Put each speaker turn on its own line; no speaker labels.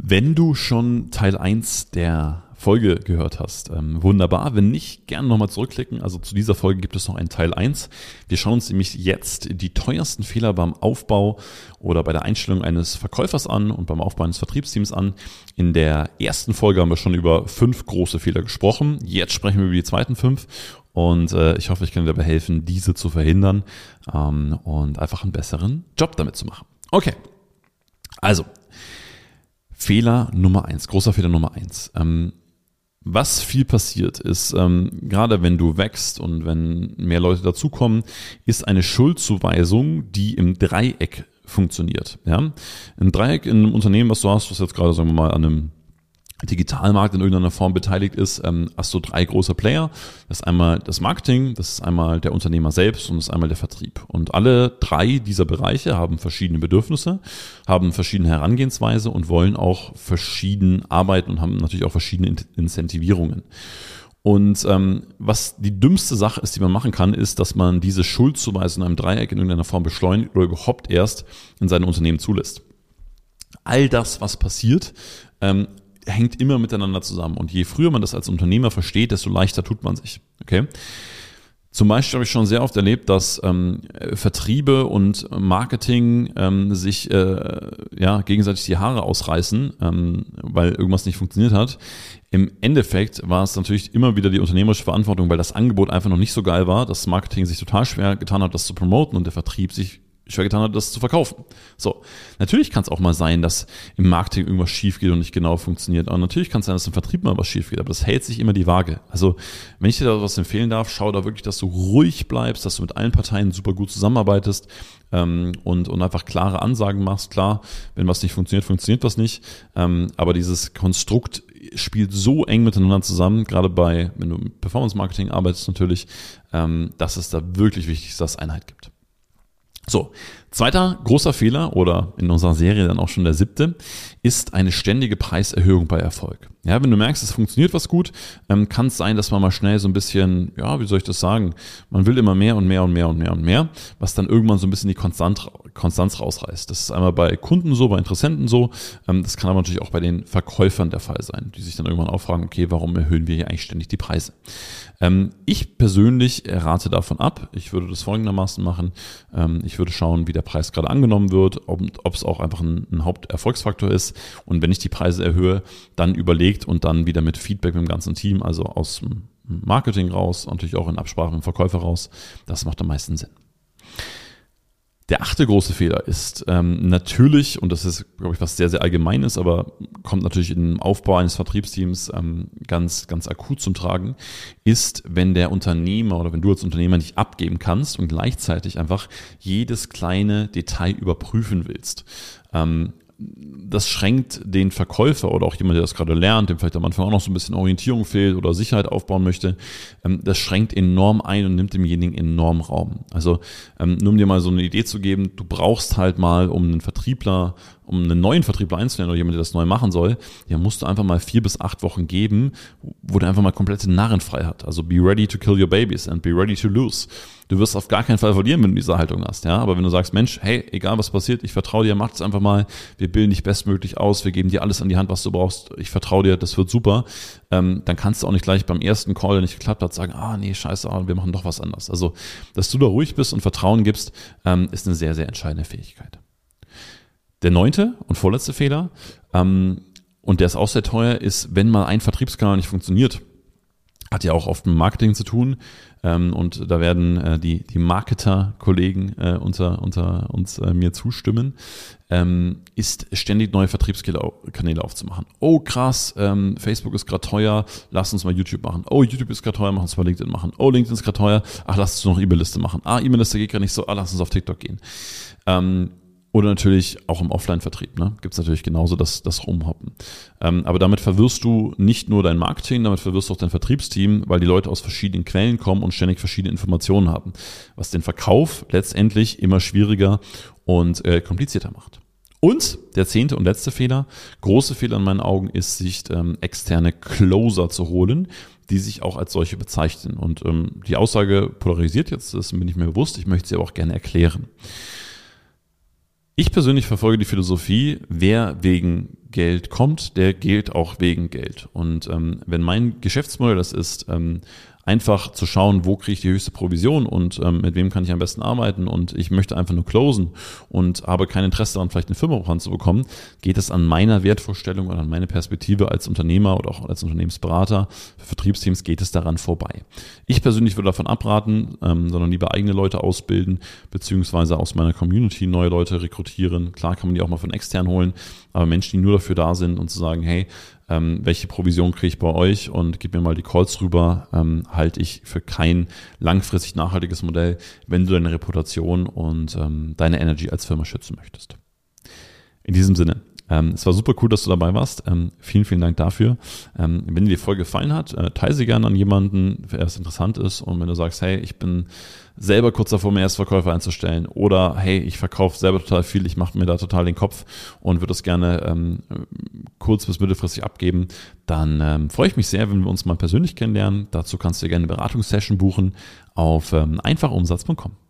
Wenn du schon Teil 1 der Folge gehört hast. Ähm, wunderbar. Wenn nicht, gerne nochmal zurückklicken. Also zu dieser Folge gibt es noch einen Teil 1. Wir schauen uns nämlich jetzt die teuersten Fehler beim Aufbau oder bei der Einstellung eines Verkäufers an und beim Aufbau eines Vertriebsteams an. In der ersten Folge haben wir schon über fünf große Fehler gesprochen. Jetzt sprechen wir über die zweiten fünf. Und äh, ich hoffe, ich kann dir dabei helfen, diese zu verhindern ähm, und einfach einen besseren Job damit zu machen. Okay. Also, Fehler Nummer eins, großer Fehler Nummer eins. Ähm, was viel passiert ist, ähm, gerade wenn du wächst und wenn mehr Leute dazukommen, ist eine Schuldzuweisung, die im Dreieck funktioniert. Ja? Ein Dreieck in einem Unternehmen, was du hast, was jetzt gerade, sagen wir mal, an einem Digitalmarkt in irgendeiner Form beteiligt ist, ähm, hast du drei große Player. Das ist einmal das Marketing, das ist einmal der Unternehmer selbst und das ist einmal der Vertrieb. Und alle drei dieser Bereiche haben verschiedene Bedürfnisse, haben verschiedene Herangehensweise und wollen auch verschieden arbeiten und haben natürlich auch verschiedene Incentivierungen. Und ähm, was die dümmste Sache ist, die man machen kann, ist, dass man diese Schuldzuweisung in einem Dreieck in irgendeiner Form beschleunigt oder überhaupt erst in seinem Unternehmen zulässt. All das, was passiert, ähm, hängt immer miteinander zusammen. Und je früher man das als Unternehmer versteht, desto leichter tut man sich. Okay? Zum Beispiel habe ich schon sehr oft erlebt, dass ähm, Vertriebe und Marketing ähm, sich äh, ja, gegenseitig die Haare ausreißen, ähm, weil irgendwas nicht funktioniert hat. Im Endeffekt war es natürlich immer wieder die unternehmerische Verantwortung, weil das Angebot einfach noch nicht so geil war, dass Marketing sich total schwer getan hat, das zu promoten und der Vertrieb sich schwer getan hat, das zu verkaufen. So, natürlich kann es auch mal sein, dass im Marketing irgendwas schief geht und nicht genau funktioniert. Aber natürlich kann es sein, dass im Vertrieb mal was schief geht. Aber das hält sich immer die Waage. Also, wenn ich dir da was empfehlen darf, schau da wirklich, dass du ruhig bleibst, dass du mit allen Parteien super gut zusammenarbeitest ähm, und, und einfach klare Ansagen machst. Klar, wenn was nicht funktioniert, funktioniert was nicht. Ähm, aber dieses Konstrukt spielt so eng miteinander zusammen, gerade bei, wenn du mit Performance Marketing arbeitest natürlich, ähm, dass es da wirklich wichtig ist, dass es Einheit gibt. So, zweiter großer Fehler oder in unserer Serie dann auch schon der siebte, ist eine ständige Preiserhöhung bei Erfolg. Ja, wenn du merkst, es funktioniert was gut, ähm, kann es sein, dass man mal schnell so ein bisschen, ja, wie soll ich das sagen, man will immer mehr und mehr und mehr und mehr und mehr, was dann irgendwann so ein bisschen die Konstant, Konstanz rausreißt. Das ist einmal bei Kunden so, bei Interessenten so, ähm, das kann aber natürlich auch bei den Verkäufern der Fall sein, die sich dann irgendwann auch fragen, okay, warum erhöhen wir hier eigentlich ständig die Preise? Ähm, ich persönlich rate davon ab. Ich würde das folgendermaßen machen. Ähm, ich würde schauen, wie der Preis gerade angenommen wird, ob es auch einfach ein, ein Haupterfolgsfaktor ist. Und wenn ich die Preise erhöhe, dann überlegt und dann wieder mit Feedback mit dem ganzen Team, also aus dem Marketing raus, natürlich auch in Absprache mit dem Verkäufer raus. Das macht am meisten Sinn. Der achte große Fehler ist ähm, natürlich, und das ist, glaube ich, was sehr, sehr allgemein ist, aber kommt natürlich im Aufbau eines Vertriebsteams ähm, ganz, ganz akut zum Tragen, ist, wenn der Unternehmer oder wenn du als Unternehmer nicht abgeben kannst und gleichzeitig einfach jedes kleine Detail überprüfen willst. Ähm, das schränkt den Verkäufer oder auch jemand, der das gerade lernt, dem vielleicht am Anfang auch noch so ein bisschen Orientierung fehlt oder Sicherheit aufbauen möchte, ähm, das schränkt enorm ein und nimmt demjenigen enorm Raum. Also ähm, nur um dir mal so eine Idee zu geben, du brauchst halt mal, um einen Vertriebler um einen neuen Vertriebler einzulernen oder jemand, der das neu machen soll, ja, musst du einfach mal vier bis acht Wochen geben, wo der einfach mal komplette Narrenfrei hat. Also be ready to kill your babies and be ready to lose. Du wirst auf gar keinen Fall verlieren, wenn du diese Haltung hast, ja. Aber wenn du sagst, Mensch, hey, egal was passiert, ich vertraue dir, mach es einfach mal, wir bilden dich bestmöglich aus, wir geben dir alles an die Hand, was du brauchst, ich vertraue dir, das wird super, ähm, dann kannst du auch nicht gleich beim ersten Call, der nicht geklappt hat, sagen, ah, nee, scheiße, wir machen doch was anderes. Also, dass du da ruhig bist und Vertrauen gibst, ähm, ist eine sehr, sehr entscheidende Fähigkeit. Der neunte und vorletzte Fehler, ähm, und der ist auch sehr teuer, ist, wenn mal ein Vertriebskanal nicht funktioniert, hat ja auch oft mit Marketing zu tun. Ähm, und da werden äh, die, die Marketer-Kollegen äh, unter, unter uns äh, mir zustimmen, ähm, ist ständig neue Vertriebskanäle aufzumachen. Oh krass, ähm, Facebook ist gerade teuer, lass uns mal YouTube machen. Oh, YouTube ist gerade teuer, lass uns mal LinkedIn machen. Oh, LinkedIn ist gerade teuer, ach, lass uns noch E-Mail-Liste machen. Ah, E-Mail-Liste geht gerade nicht so, ah, lass uns auf TikTok gehen. Ähm, oder natürlich auch im Offline-Vertrieb. Ne? Gibt es natürlich genauso das, das Rumhoppen. Ähm, aber damit verwirrst du nicht nur dein Marketing, damit verwirrst du auch dein Vertriebsteam, weil die Leute aus verschiedenen Quellen kommen und ständig verschiedene Informationen haben. Was den Verkauf letztendlich immer schwieriger und äh, komplizierter macht. Und der zehnte und letzte Fehler, große Fehler in meinen Augen, ist, sich ähm, externe Closer zu holen, die sich auch als solche bezeichnen. Und ähm, die Aussage polarisiert jetzt, das bin ich mir bewusst, ich möchte sie aber auch gerne erklären. Ich persönlich verfolge die Philosophie, wer wegen Geld kommt, der gilt auch wegen Geld. Und ähm, wenn mein Geschäftsmodell das ist, ähm, einfach zu schauen, wo kriege ich die höchste Provision und ähm, mit wem kann ich am besten arbeiten und ich möchte einfach nur closen und habe kein Interesse daran, vielleicht eine Firma bekommen, geht es an meiner Wertvorstellung oder an meine Perspektive als Unternehmer oder auch als Unternehmensberater für Vertriebsteams geht es daran vorbei. Ich persönlich würde davon abraten, ähm, sondern lieber eigene Leute ausbilden, beziehungsweise aus meiner Community neue Leute rekrutieren. Klar kann man die auch mal von extern holen, aber Menschen, die nur dafür da sind und zu sagen, hey, ähm, welche Provision kriege ich bei euch und gib mir mal die Calls rüber, ähm, halte ich für kein langfristig nachhaltiges Modell, wenn du deine Reputation und ähm, deine Energy als Firma schützen möchtest. In diesem Sinne, ähm, es war super cool, dass du dabei warst. Ähm, vielen, vielen Dank dafür. Ähm, wenn dir die Folge gefallen hat, äh, teile sie gerne an jemanden, wer es interessant ist. Und wenn du sagst, hey, ich bin selber kurz davor, mir Erstverkäufer einzustellen oder hey, ich verkaufe selber total viel, ich mache mir da total den Kopf und würde das gerne ähm, kurz bis mittelfristig abgeben, dann ähm, freue ich mich sehr, wenn wir uns mal persönlich kennenlernen. Dazu kannst du gerne eine Beratungssession buchen auf ähm, einfachumsatz.com.